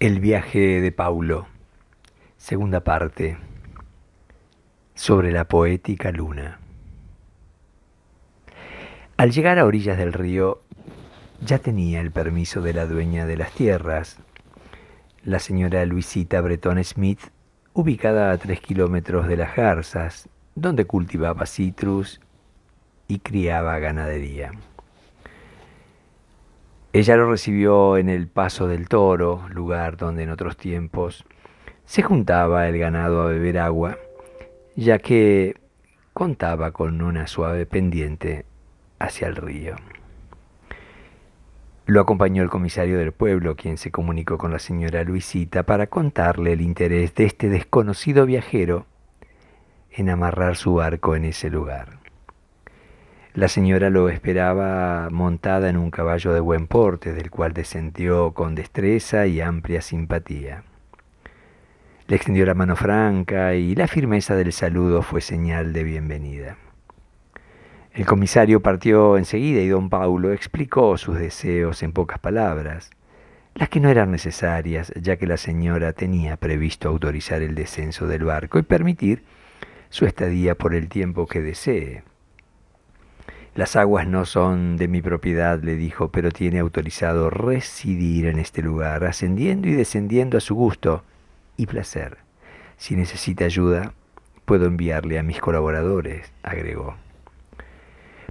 El viaje de Paulo, segunda parte, sobre la poética luna. Al llegar a orillas del río, ya tenía el permiso de la dueña de las tierras, la señora Luisita Breton Smith, ubicada a tres kilómetros de las garzas, donde cultivaba citrus y criaba ganadería. Ella lo recibió en el Paso del Toro, lugar donde en otros tiempos se juntaba el ganado a beber agua, ya que contaba con una suave pendiente hacia el río. Lo acompañó el comisario del pueblo, quien se comunicó con la señora Luisita para contarle el interés de este desconocido viajero en amarrar su barco en ese lugar. La señora lo esperaba montada en un caballo de buen porte, del cual descendió con destreza y amplia simpatía. Le extendió la mano franca y la firmeza del saludo fue señal de bienvenida. El comisario partió enseguida y don Paulo explicó sus deseos en pocas palabras, las que no eran necesarias, ya que la señora tenía previsto autorizar el descenso del barco y permitir su estadía por el tiempo que desee. Las aguas no son de mi propiedad, le dijo, pero tiene autorizado residir en este lugar, ascendiendo y descendiendo a su gusto y placer. Si necesita ayuda, puedo enviarle a mis colaboradores, agregó.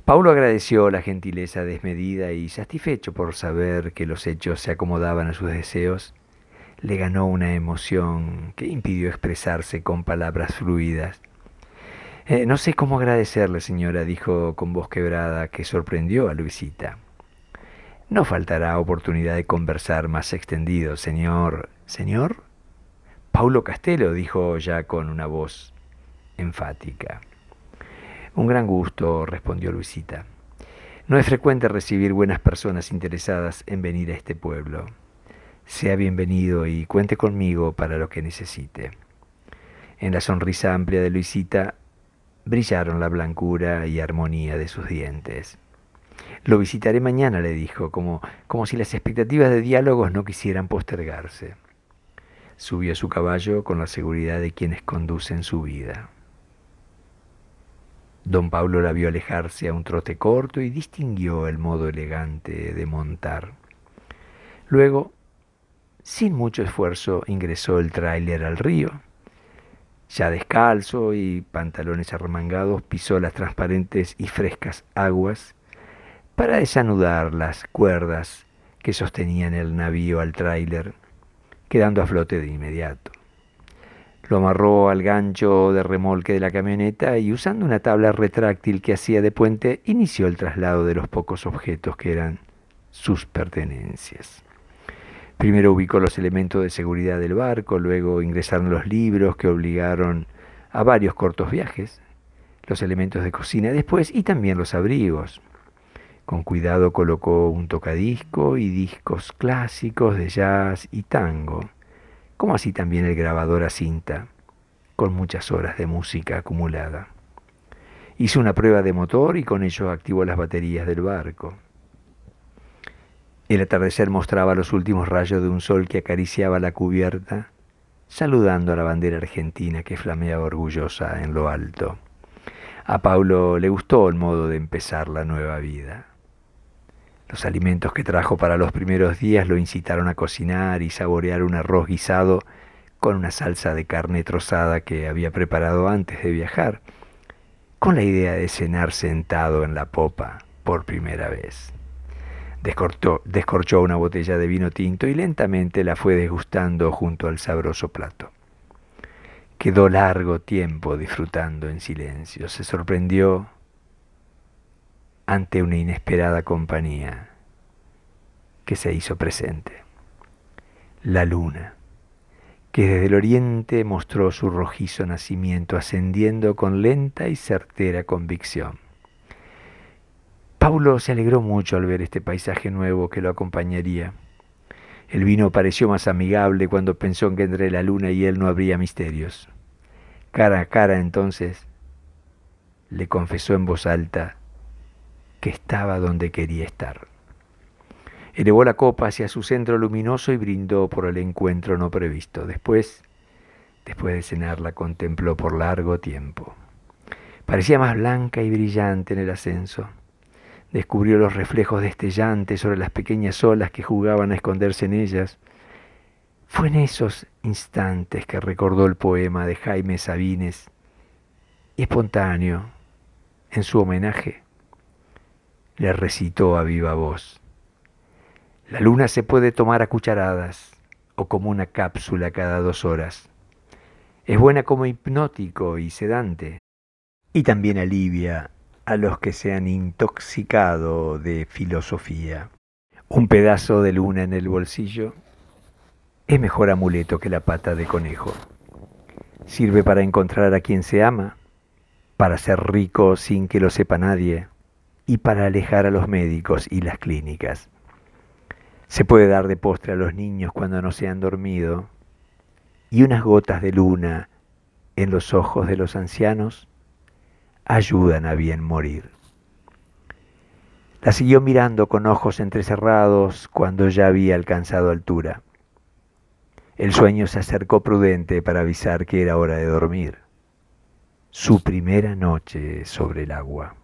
Paulo agradeció la gentileza desmedida y, satisfecho por saber que los hechos se acomodaban a sus deseos, le ganó una emoción que impidió expresarse con palabras fluidas. Eh, no sé cómo agradecerle, señora, dijo con voz quebrada, que sorprendió a Luisita. No faltará oportunidad de conversar más extendido, señor. ¿Señor? Paulo Castelo, dijo ya con una voz enfática. Un gran gusto, respondió Luisita. No es frecuente recibir buenas personas interesadas en venir a este pueblo. Sea bienvenido y cuente conmigo para lo que necesite. En la sonrisa amplia de Luisita brillaron la blancura y armonía de sus dientes. Lo visitaré mañana, le dijo, como, como si las expectativas de diálogos no quisieran postergarse. Subió a su caballo con la seguridad de quienes conducen su vida. Don Pablo la vio alejarse a un trote corto y distinguió el modo elegante de montar. Luego, sin mucho esfuerzo, ingresó el tráiler al río ya descalzo y pantalones arremangados, pisó las transparentes y frescas aguas para desanudar las cuerdas que sostenían el navío al tráiler, quedando a flote de inmediato. Lo amarró al gancho de remolque de la camioneta y usando una tabla retráctil que hacía de puente, inició el traslado de los pocos objetos que eran sus pertenencias. Primero ubicó los elementos de seguridad del barco, luego ingresaron los libros que obligaron a varios cortos viajes, los elementos de cocina después y también los abrigos. Con cuidado colocó un tocadisco y discos clásicos de jazz y tango, como así también el grabador a cinta, con muchas horas de música acumulada. Hizo una prueba de motor y con ello activó las baterías del barco. El atardecer mostraba los últimos rayos de un sol que acariciaba la cubierta, saludando a la bandera argentina que flameaba orgullosa en lo alto. A Paulo le gustó el modo de empezar la nueva vida. Los alimentos que trajo para los primeros días lo incitaron a cocinar y saborear un arroz guisado con una salsa de carne trozada que había preparado antes de viajar, con la idea de cenar sentado en la popa por primera vez. Descorchó, una botella de vino tinto y lentamente la fue desgustando junto al sabroso plato. Quedó largo tiempo disfrutando en silencio. Se sorprendió ante una inesperada compañía que se hizo presente. La luna, que desde el oriente mostró su rojizo nacimiento ascendiendo con lenta y certera convicción. Paulo se alegró mucho al ver este paisaje nuevo que lo acompañaría. El vino pareció más amigable cuando pensó que entre la luna y él no habría misterios. Cara a cara entonces le confesó en voz alta que estaba donde quería estar. Elevó la copa hacia su centro luminoso y brindó por el encuentro no previsto. Después, después de cenar, la contempló por largo tiempo. Parecía más blanca y brillante en el ascenso. Descubrió los reflejos destellantes sobre las pequeñas olas que jugaban a esconderse en ellas. Fue en esos instantes que recordó el poema de Jaime Sabines y espontáneo, en su homenaje, le recitó a viva voz. La luna se puede tomar a cucharadas o como una cápsula cada dos horas. Es buena como hipnótico y sedante y también alivia a los que se han intoxicado de filosofía. Un pedazo de luna en el bolsillo es mejor amuleto que la pata de conejo. Sirve para encontrar a quien se ama, para ser rico sin que lo sepa nadie y para alejar a los médicos y las clínicas. Se puede dar de postre a los niños cuando no se han dormido y unas gotas de luna en los ojos de los ancianos ayudan a bien morir. La siguió mirando con ojos entrecerrados cuando ya había alcanzado altura. El sueño se acercó prudente para avisar que era hora de dormir. Su primera noche sobre el agua.